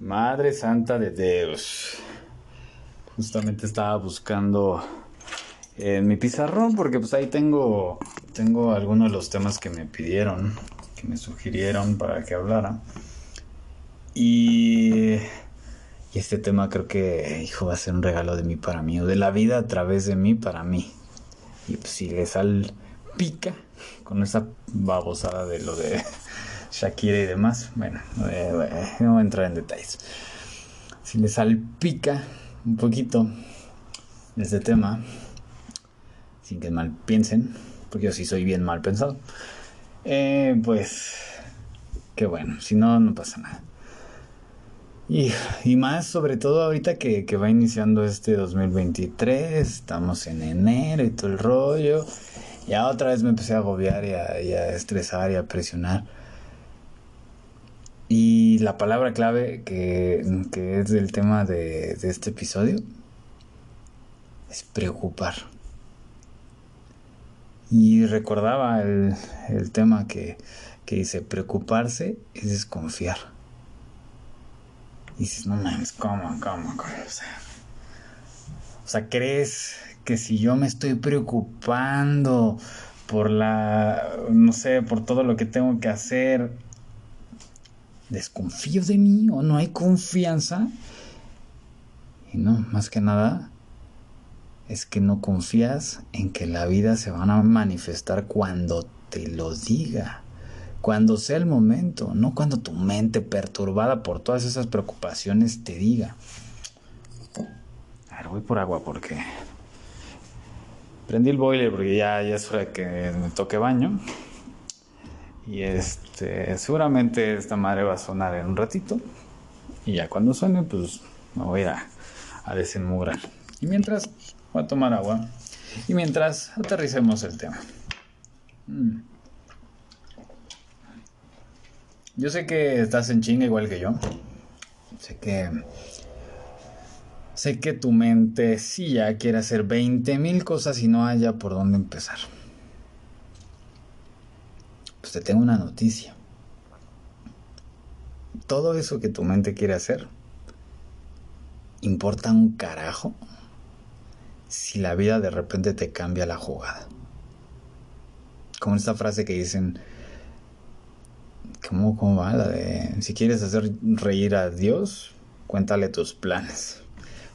Madre Santa de Dios. Justamente estaba buscando en mi pizarrón porque pues ahí tengo tengo algunos de los temas que me pidieron, que me sugirieron para que hablara. Y, y este tema creo que, hijo, va a ser un regalo de mí para mí, o de la vida a través de mí para mí. Y pues si le pica con esa babosada de lo de Shakira y demás, bueno, eh, no voy a entrar en detalles. Si le salpica un poquito este tema, sin que mal piensen, porque yo sí soy bien mal pensado, eh, pues, qué bueno, si no, no pasa nada. Y, y, más sobre todo ahorita que, que, va iniciando este 2023, estamos en enero y todo el rollo. Ya otra vez me empecé a agobiar y a, y a estresar y a presionar. Y la palabra clave que, que es del tema de, de este episodio es preocupar. Y recordaba el, el tema que, que, dice, preocuparse es desconfiar. Y dices, no mames, ¿cómo, cómo, cómo? O sea, o sea, ¿crees que si yo me estoy preocupando por la, no sé, por todo lo que tengo que hacer, desconfío de mí o no hay confianza? Y no, más que nada, es que no confías en que la vida se van a manifestar cuando te lo diga, cuando sea el momento, no cuando tu mente perturbada por todas esas preocupaciones te diga. A ver, voy por agua porque prendí el boiler porque ya, ya es hora que me toque baño. Y este, seguramente esta madre va a sonar en un ratito. Y ya cuando suene, pues me voy a, a desenmugrar. Y mientras, Voy a tomar agua. Y mientras aterricemos el tema. Mm. Yo sé que estás en chinga igual que yo. Sé que. Sé que tu mente sí ya quiere hacer 20 mil cosas y no haya por dónde empezar. Pues te tengo una noticia. Todo eso que tu mente quiere hacer importa un carajo si la vida de repente te cambia la jugada. Como esta frase que dicen, ¿cómo, cómo va? La de, si quieres hacer reír a Dios, cuéntale tus planes.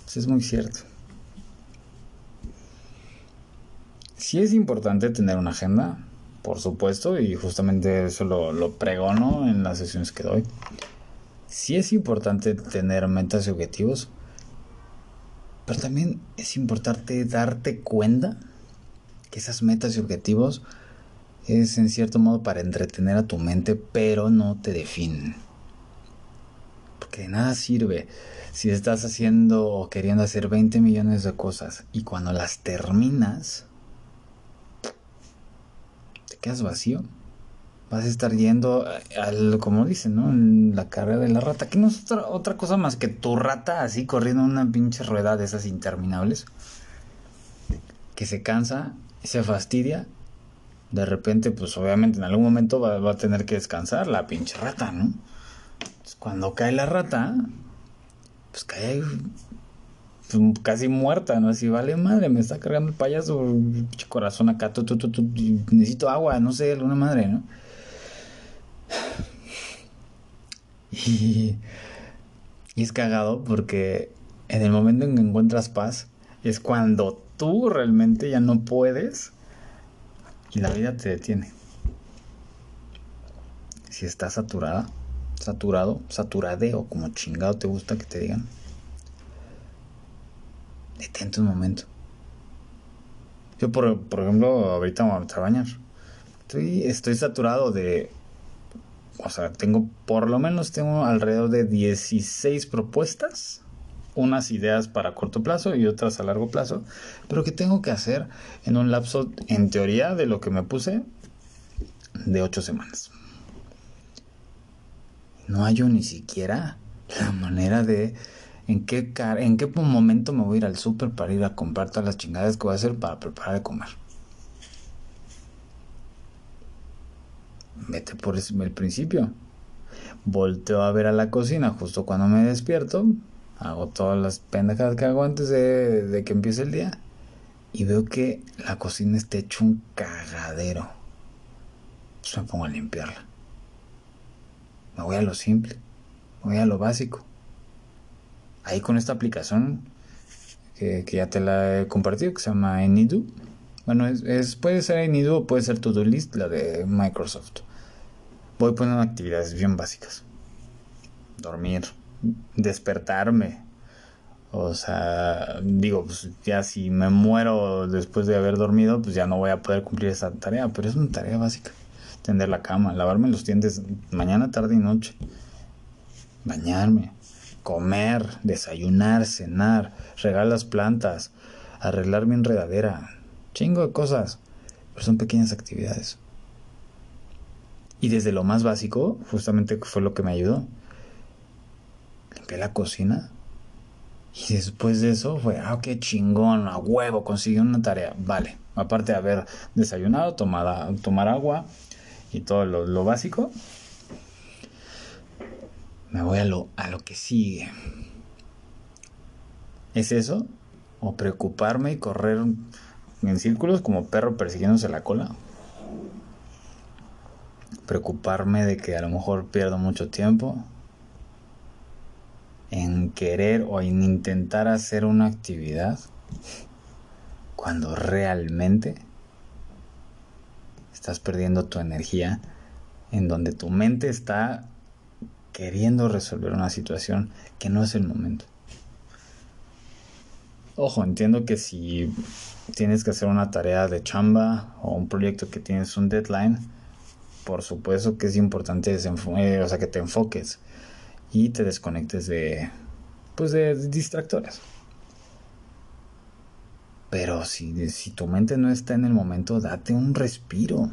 Eso es muy cierto. Sí es importante tener una agenda, por supuesto, y justamente eso lo, lo pregono en las sesiones que doy. Sí es importante tener metas y objetivos, pero también es importante darte cuenta que esas metas y objetivos es en cierto modo para entretener a tu mente, pero no te definen. Porque de nada sirve si estás haciendo o queriendo hacer 20 millones de cosas y cuando las terminas, te quedas vacío vas a estar yendo al, como dicen, ¿no? En la carrera de la rata, que no es otra, otra cosa más que tu rata así corriendo una pinche rueda de esas interminables, que se cansa, se fastidia, de repente, pues obviamente en algún momento va, a tener que descansar la pinche rata, ¿no? cuando cae la rata, pues cae casi muerta, ¿no? Así, vale madre, me está cargando el payaso, corazón acá, necesito agua, no sé, alguna madre, ¿no? Y, es cagado porque en el momento en que encuentras paz es cuando tú realmente ya no puedes y la vida te detiene. Si estás saturada, saturado, saturadeo, como chingado te gusta que te digan, detente un momento. Yo, por, ejemplo, ahorita me voy a bañar. Estoy, estoy saturado de o sea, tengo por lo menos tengo alrededor de 16 propuestas, unas ideas para corto plazo y otras a largo plazo, pero que tengo que hacer en un lapso, en teoría, de lo que me puse, de 8 semanas. No hallo ni siquiera la manera de en qué, en qué momento me voy a ir al súper para ir a comprar todas las chingadas que voy a hacer para preparar de comer. vete por el principio. volteo a ver a la cocina justo cuando me despierto, hago todas las pendejadas que hago antes de, que empiece el día y veo que la cocina está hecho un cagadero. Me pongo a limpiarla. Me voy a lo simple, me voy a lo básico. Ahí con esta aplicación que, ya te la he compartido, que se llama Enidu. Bueno, es, puede ser Enidu o puede ser To-Do List, la de Microsoft. Voy poniendo actividades bien básicas. Dormir, despertarme, o sea, digo, pues ya si me muero después de haber dormido, pues ya no voy a poder cumplir esa tarea, pero es una tarea básica. Tender la cama, lavarme los dientes mañana, tarde y noche. Bañarme, comer, desayunar, cenar, regar las plantas, arreglar mi enredadera. Chingo de cosas. Pero son pequeñas actividades. Y desde lo más básico, justamente fue lo que me ayudó. Limpié la cocina, y después de eso fue, ah, qué chingón, a huevo, conseguí una tarea. Vale, aparte de haber desayunado, tomada, tomar agua y todo lo, básico, me voy a lo, a lo que sigue. ¿Es eso? ¿O preocuparme y correr en círculos como perro persiguiéndose la cola? Preocuparme de que a lo mejor pierdo mucho tiempo en querer o en intentar hacer una actividad cuando realmente estás perdiendo tu energía en donde tu mente está queriendo resolver una situación que no es el momento. Ojo, entiendo que si tienes que hacer una tarea de chamba o un proyecto que tienes un deadline, por supuesto que es importante eh, que te enfoques y te desconectes de pues de distractores. Pero si, si tu mente no está en el momento, date un respiro.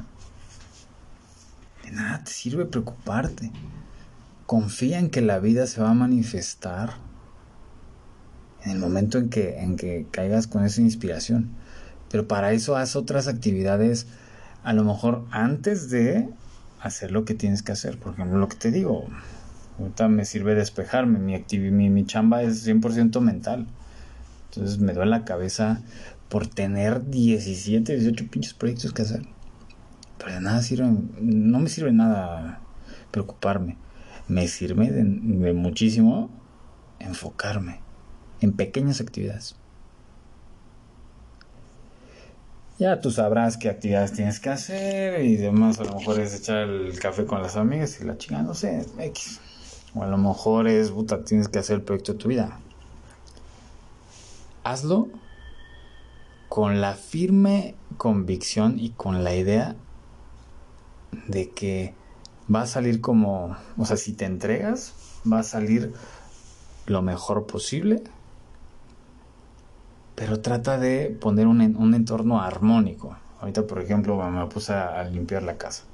De nada te sirve preocuparte. Confía en que la vida se va a manifestar en el momento en que, en que caigas con esa inspiración. Pero para eso haz otras actividades, a lo mejor antes de hacer lo que tienes que hacer. Por ejemplo, lo que te digo, Ahorita me sirve despejarme, mi, mi, mi chamba es 100% mental. Entonces me duele la cabeza por tener 17, 18 pinches proyectos que hacer. Pero de nada sirve, no me sirve nada preocuparme. Me sirve de, muchísimo enfocarme en pequeñas actividades. Ya tú sabrás qué actividades tienes que hacer y demás. A lo mejor es echar el café con las amigas y la chingada, no sé, X. O a lo mejor es, puta, tienes que hacer el proyecto de tu vida. Hazlo con la firme convicción y con la idea de que va a salir como, o sea, si te entregas, va a salir lo mejor posible, pero trata de poner un, un entorno armónico. Ahorita, por ejemplo, me puse a, limpiar la casa,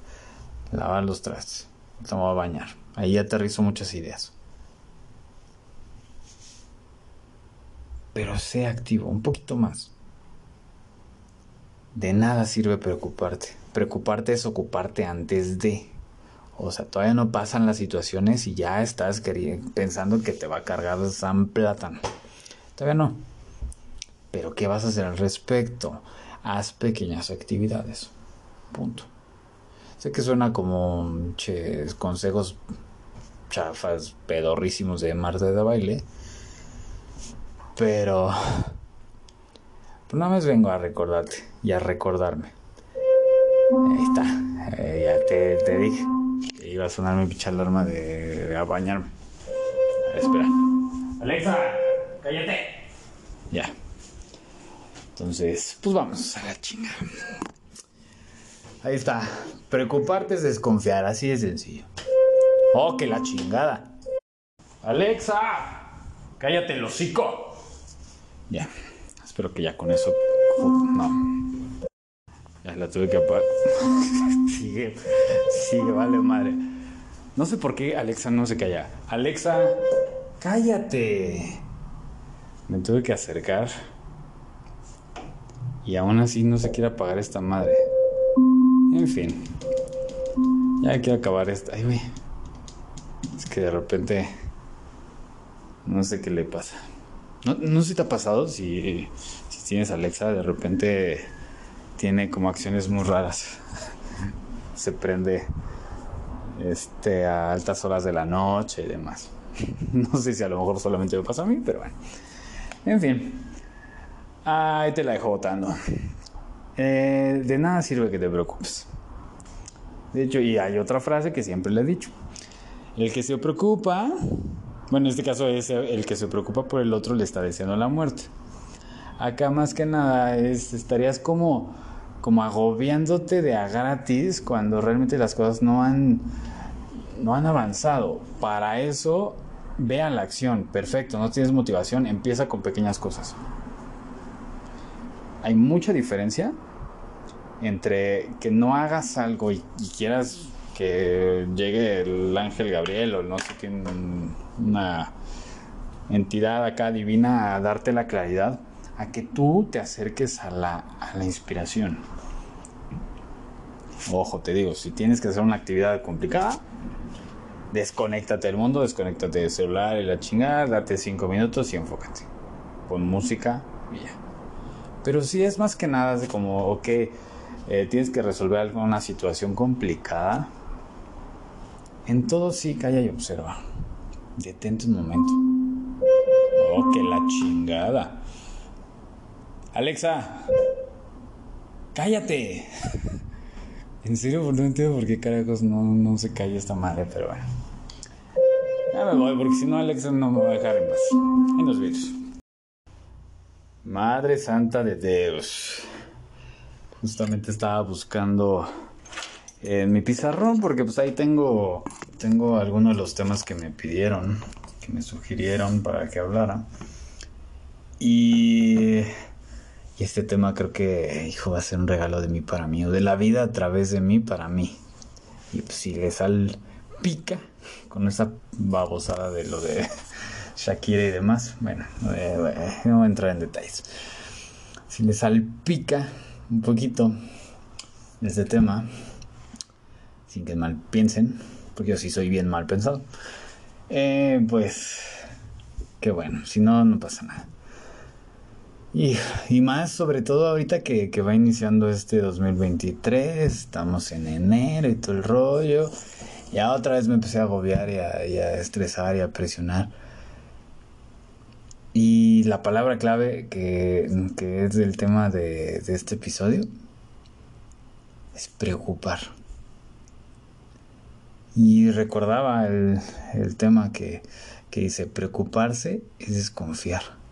lavar los trastes, me voy a bañar Ahí aterrizo muchas ideas. Pero sé activo, un poquito más. De nada sirve preocuparte. Preocuparte es ocuparte antes de. O sea, todavía no pasan las situaciones y ya estás pensando que te va a cargar San Plátano. Todavía no. Pero ¿qué vas a hacer al respecto? Haz pequeñas actividades. Punto. Sé que suena como consejos chafas, pedorrísimos de Marta de baile. Pero... Pues nada más vengo a recordarte y a recordarme. Ahí está. Eh, ya te, dije. Iba a sonar mi pinche alarma de, a bañarme. espera. Alexa, cállate. Ya. Entonces, pues vamos a la chinga. Ahí está. Preocuparte es desconfiar, así de sencillo. Oh, que la chingada. Alexa, cállate el hocico. Ya, espero que ya con eso. No. Ya la tuve que apagar. sigue, sigue, vale madre. No sé por qué Alexa no se calla. Alexa, cállate. Me tuve que acercar. Y aún así no se quiere apagar esta madre. En fin. Ya quiero acabar esta. Ay, güey. que de repente no sé qué le pasa. No, no sé si te ha pasado, si, si tienes Alexa, de repente tiene como acciones muy raras. Se prende este, a altas horas de la noche y demás. No sé si a lo mejor solamente me pasa a mí, pero bueno. En fin. Ahí te la dejo votando. Eh, de nada sirve que te preocupes. De hecho, y hay otra frase que siempre le he dicho. El que se preocupa, bueno, en este caso es el que se preocupa por el otro le está deseando la muerte. Acá más que nada es, estarías como, como agobiándote de a gratis cuando realmente las cosas no han, no han avanzado. Para eso, vean la acción. Perfecto, no tienes motivación, empieza con pequeñas cosas. Hay mucha diferencia entre que no hagas algo y, quieras que llegue el ángel Gabriel o no sé quién, una entidad acá divina a darte la claridad, a que tú te acerques a la, a la inspiración. Ojo, te digo, si tienes que hacer una actividad complicada, desconéctate del mundo, desconéctate del celular y la chingada, date cinco minutos y enfócate. Pon música y ya. Pero si es más que nada de como, ok, eh, tienes que resolver alguna situación complicada, en todo sí calla y observa. Detente un momento. Oh, que la chingada. Alexa, cállate. En serio, no entiendo por qué carajos no, no se calla esta madre, pero bueno. Ya me voy, porque si no, Alexa no me va a dejar en paz. En los vídeos. Madre Santa de Dios. Justamente estaba buscando en mi pizarrón porque pues ahí tengo tengo algunos de los temas que me pidieron, que me sugirieron para que hablara. Y, y este tema creo que, hijo, va a ser un regalo de mí para mí, o de la vida a través de mí para mí. Y pues si le sal pica con esa babosada de lo de Shakira y demás, bueno, eh, no voy a entrar en detalles. Si le salpica un poquito este tema, sin que mal piensen, porque yo sí soy bien mal pensado, eh, pues qué bueno, si no, no pasa nada. Y, más sobre todo ahorita que, que, va iniciando este 2023, estamos en enero y todo el rollo. Ya otra vez me empecé a agobiar y a, a estresar y a presionar. Y la palabra clave que, que es del tema de, de este episodio es preocupar. Y recordaba el, el tema que, que, dice, preocuparse es desconfiar.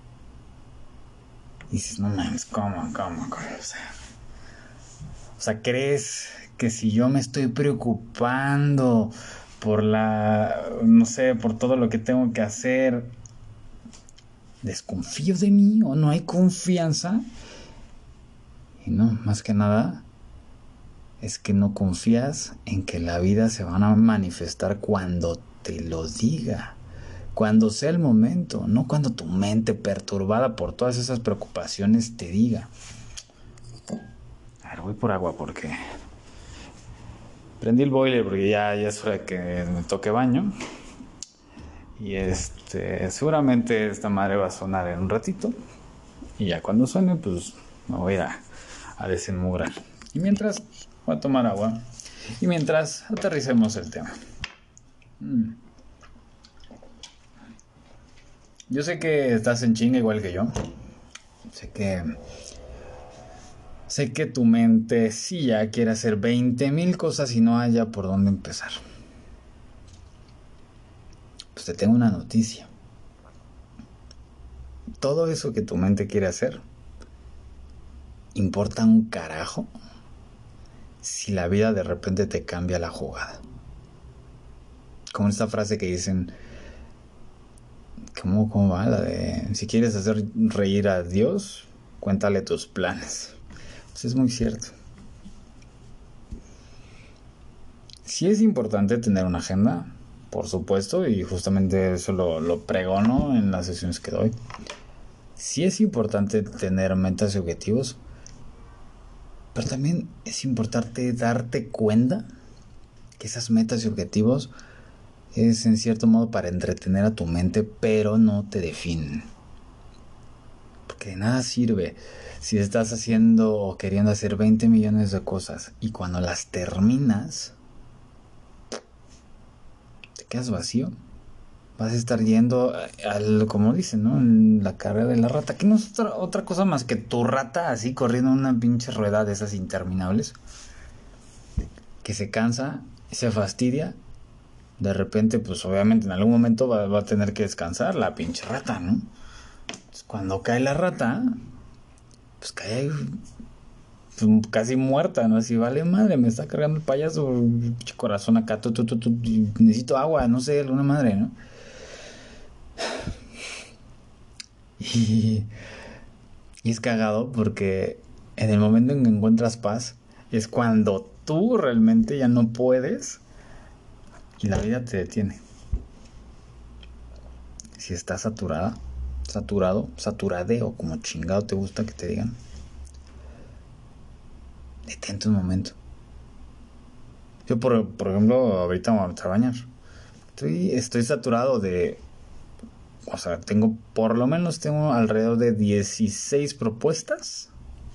Y dices, no mames, ¿cómo, cómo, cómo? O sea, o sea, ¿crees que si yo me estoy preocupando por la, no sé, por todo lo que tengo que hacer, desconfío de mí o no hay confianza? Y no, más que nada, es que no confías en que la vida se van a manifestar cuando te lo diga, cuando sea el momento, no cuando tu mente perturbada por todas esas preocupaciones te diga. A ver, voy por agua porque prendí el boiler porque ya, ya es hora de que me toque baño. Y este, seguramente esta madre va a sonar en un ratito. Y ya cuando suene, pues me voy a, a desenmugrar. Y mientras, Voy a tomar agua. Y mientras aterricemos el tema. Mm. Yo sé que estás en chinga igual que yo. Sé que. Sé que tu mente sí ya quiere hacer 20 mil cosas y no haya por dónde empezar. Pues te tengo una noticia. Todo eso que tu mente quiere hacer importa un carajo si la vida de repente te cambia la jugada. Como esta frase que dicen, ¿cómo, cómo va? La de, si quieres hacer reír a Dios, cuéntale tus planes. Pues es muy cierto. Sí es importante tener una agenda, por supuesto, y justamente eso lo, lo pregono en las sesiones que doy. Sí es importante tener metas y objetivos, pero también es importante darte cuenta que esas metas y objetivos es en cierto modo para entretener a tu mente, pero no te definen. Porque de nada sirve si estás haciendo o queriendo hacer 20 millones de cosas y cuando las terminas, te quedas vacío. Vas a estar yendo al, como dicen, ¿no? En la carrera de la rata, que no es otra, otra cosa más que tu rata así corriendo una pinche rueda de esas interminables, que se cansa, se fastidia de repente, pues obviamente en algún momento va, a tener que descansar la pinche rata, ¿no? cuando cae la rata, pues cae pues, casi muerta, ¿no? Así, vale madre, me está cargando el payaso, corazón acá, necesito agua, no sé, alguna madre, ¿no? Y, y es cagado porque en el momento en que encuentras paz es cuando tú realmente ya no puedes y la vida te detiene. Si estás saturada, saturado, saturadeo, como chingado te gusta que te digan, detente un momento. Yo, por, ejemplo, ahorita me voy a bañar. Estoy, estoy saturado de. O sea, tengo, por lo menos, tengo alrededor de 16 propuestas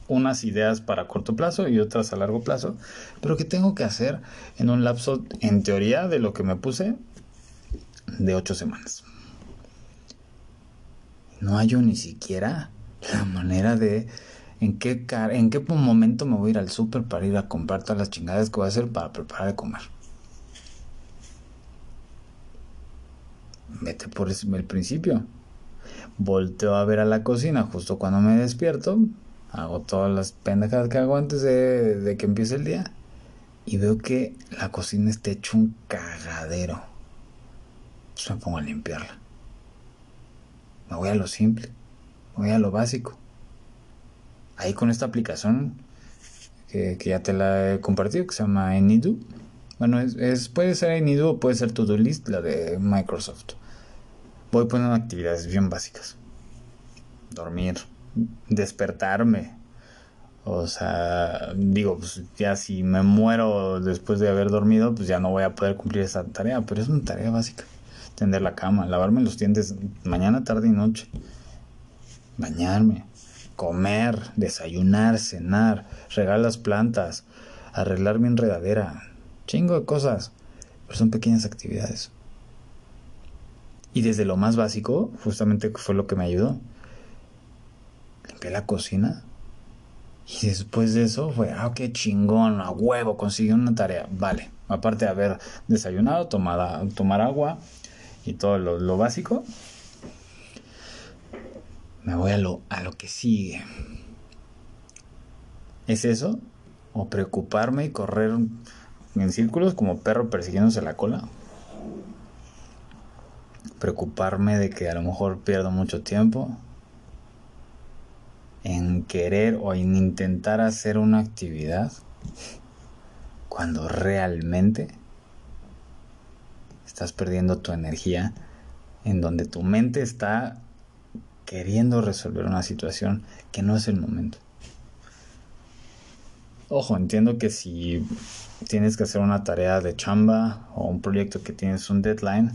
unas ideas para corto plazo y otras a largo plazo, pero que tengo que hacer en un lapso, en teoría, de lo que me puse, de ocho semanas. No hallo ni siquiera la manera de en qué, en qué momento me voy a ir al súper para ir a comprar todas las chingadas que voy a hacer para preparar de comer. Vete por el principio. Volteo a ver a la cocina justo cuando me despierto hago todas las pendejadas que hago antes de, que empiece el día y veo que la cocina está hecho un cagadero. Pues me pongo a limpiarla. Me voy a lo simple, me voy a lo básico. Ahí con esta aplicación que, ya te la he compartido, que se llama Enidu. Bueno, es, puede ser Enidu o puede ser To-Do List, la de Microsoft. Voy poniendo actividades bien básicas. Dormir, despertarme. O sea, digo, pues ya si me muero después de haber dormido, pues ya no voy a poder cumplir esa tarea, pero es una tarea básica. Tender la cama, lavarme los dientes mañana, tarde y noche. Bañarme, comer, desayunar, cenar, regar las plantas, arreglar mi enredadera. Chingo de cosas, pero son pequeñas actividades. Y desde lo más básico, justamente fue lo que me ayudó la cocina. Y después de eso fue, ah, qué chingón, a huevo, consiguió una tarea. Vale, aparte de haber desayunado, tomada, tomar agua y todo lo, básico, me voy a lo, a lo que sigue. ¿Es eso? ¿O preocuparme y correr en círculos como perro persiguiéndose la cola? Preocuparme de que a lo mejor pierdo mucho tiempo en querer o en intentar hacer una actividad cuando realmente estás perdiendo tu energía en donde tu mente está queriendo resolver una situación que no es el momento. Ojo, entiendo que si tienes que hacer una tarea de chamba o un proyecto que tienes un deadline,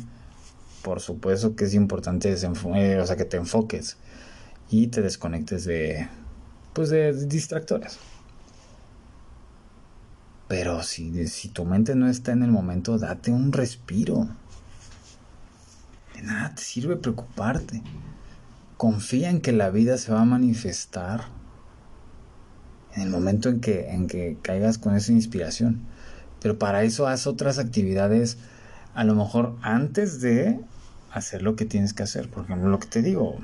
por supuesto que es importante eh, o sea, que te enfoques y te desconectes de pues de distractores. Pero si, si tu mente no está en el momento, date un respiro. De nada te sirve preocuparte. Confía en que la vida se va a manifestar en el momento en que, en que caigas con esa inspiración. Pero para eso haz otras actividades, a lo mejor antes de hacer lo que tienes que hacer. Por ejemplo, lo que te digo,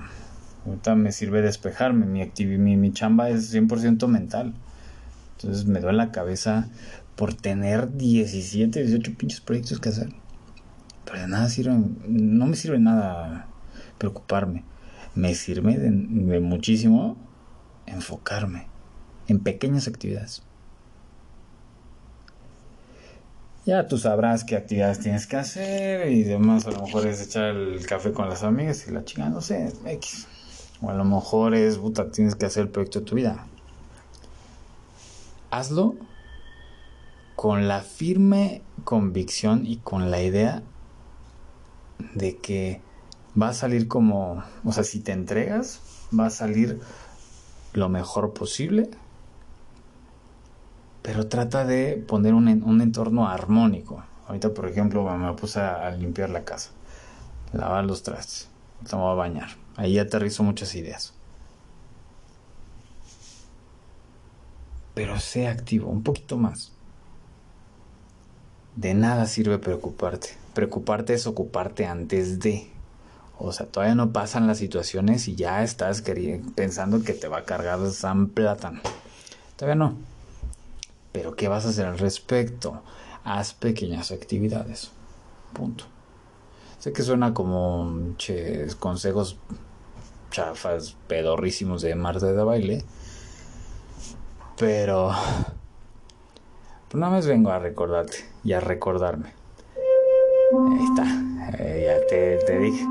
Ahorita me sirve despejarme, mi, mi, mi chamba es 100% mental. Entonces me duele la cabeza por tener 17, 18 pinches proyectos que hacer. Pero de nada sirve, no me sirve nada preocuparme. Me sirve de, muchísimo enfocarme en pequeñas actividades. Ya tú sabrás qué actividades tienes que hacer y demás. A lo mejor es echar el café con las amigas y la chingada, no sé, X. O a lo mejor es, puta, tienes que hacer el proyecto de tu vida. Hazlo con la firme convicción y con la idea de que va a salir como, o sea, si te entregas, va a salir lo mejor posible, pero trata de poner un, un entorno armónico. Ahorita, por ejemplo, me puse a, limpiar la casa, lavar los trastes, me voy a bañar. Ahí aterrizo muchas ideas. Pero sé activo, un poquito más. De nada sirve preocuparte. Preocuparte es ocuparte antes de. O sea, todavía no pasan las situaciones y ya estás pensando que te va a cargar San Plátano. Todavía no. Pero ¿qué vas a hacer al respecto? Haz pequeñas actividades. Punto. Sé que suena como consejos chafas, pedorrísimos de Marte de baile. Pero pues nada más vengo a recordarte y a recordarme. Ahí está. Eh, ya te, te, dije.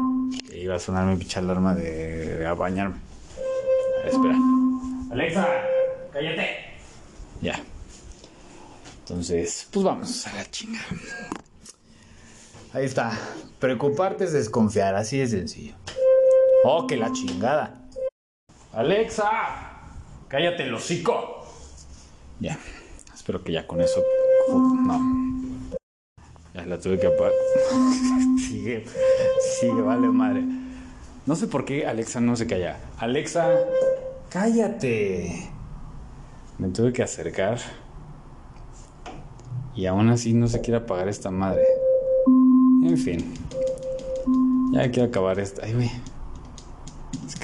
iba a sonar mi pinche alarma de, de, bañarme. espera. Alexa, cállate. Ya. Entonces, pues vamos a la chinga. Ahí está. Preocuparte es desconfiar, así de sencillo. Oh, que la chingada. Alexa, cállate el hocico. Ya. Espero que ya con eso. No. Ya la tuve que apagar. sigue, sigue, vale madre. No sé por qué Alexa no se calla. Alexa, cállate. Me tuve que acercar. Y aún así no se quiere apagar esta madre. En fin. Ya quiero acabar esta. Ay, güey.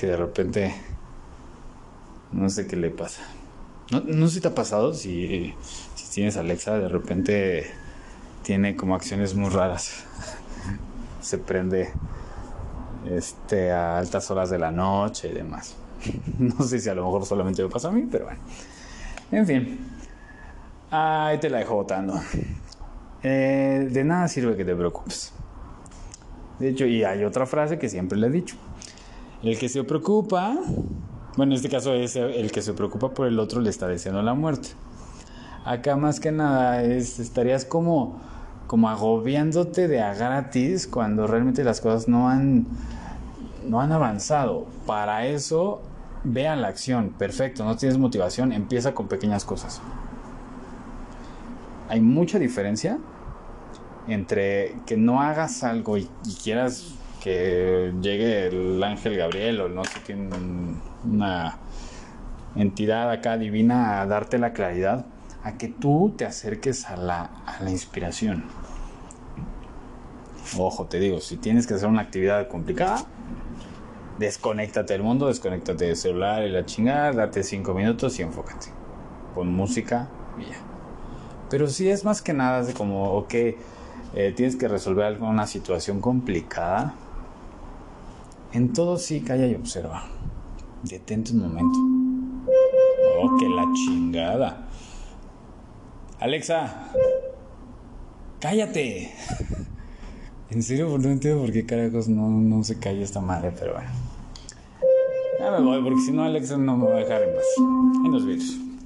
De repente. No sé qué le pasa. No, no sé si te ha pasado, si, si tienes Alexa, de repente tiene como acciones muy raras. Se prende este, a altas horas de la noche y demás. No sé si a lo mejor solamente me pasa a mí, pero bueno. En fin. Ahí te la dejo votando. Eh, de nada sirve que te preocupes. De hecho, y hay otra frase que siempre le he dicho. El que se preocupa bueno, en este caso es el que se preocupa por el otro le está deseando la muerte. Acá más que nada es, estarías como, como agobiándote de a gratis cuando realmente las cosas no han, no han avanzado. Para eso, vean la acción. Perfecto, no tienes motivación, empieza con pequeñas cosas. Hay mucha diferencia entre que no hagas algo y, y quieras que llegue el ángel Gabriel o no sé quién una entidad acá divina a darte la claridad, a que tú te acerques a la, a la inspiración. Ojo, te digo, si tienes que hacer una actividad complicada, desconéctate del mundo, desconéctate del celular y la chingada, date cinco minutos y enfócate. Con música y ya. Pero si es más que nada de como, ok, eh, tienes que resolver alguna situación complicada, en todo sí calla y observa. Detente un momento. Oh, que la chingada. Alexa, cállate. En serio, no entiendo por qué carajos no, no se calla esta madre, pero bueno. Ya me voy, porque si no, Alexa no me va a dejar en paz. En los vídeos.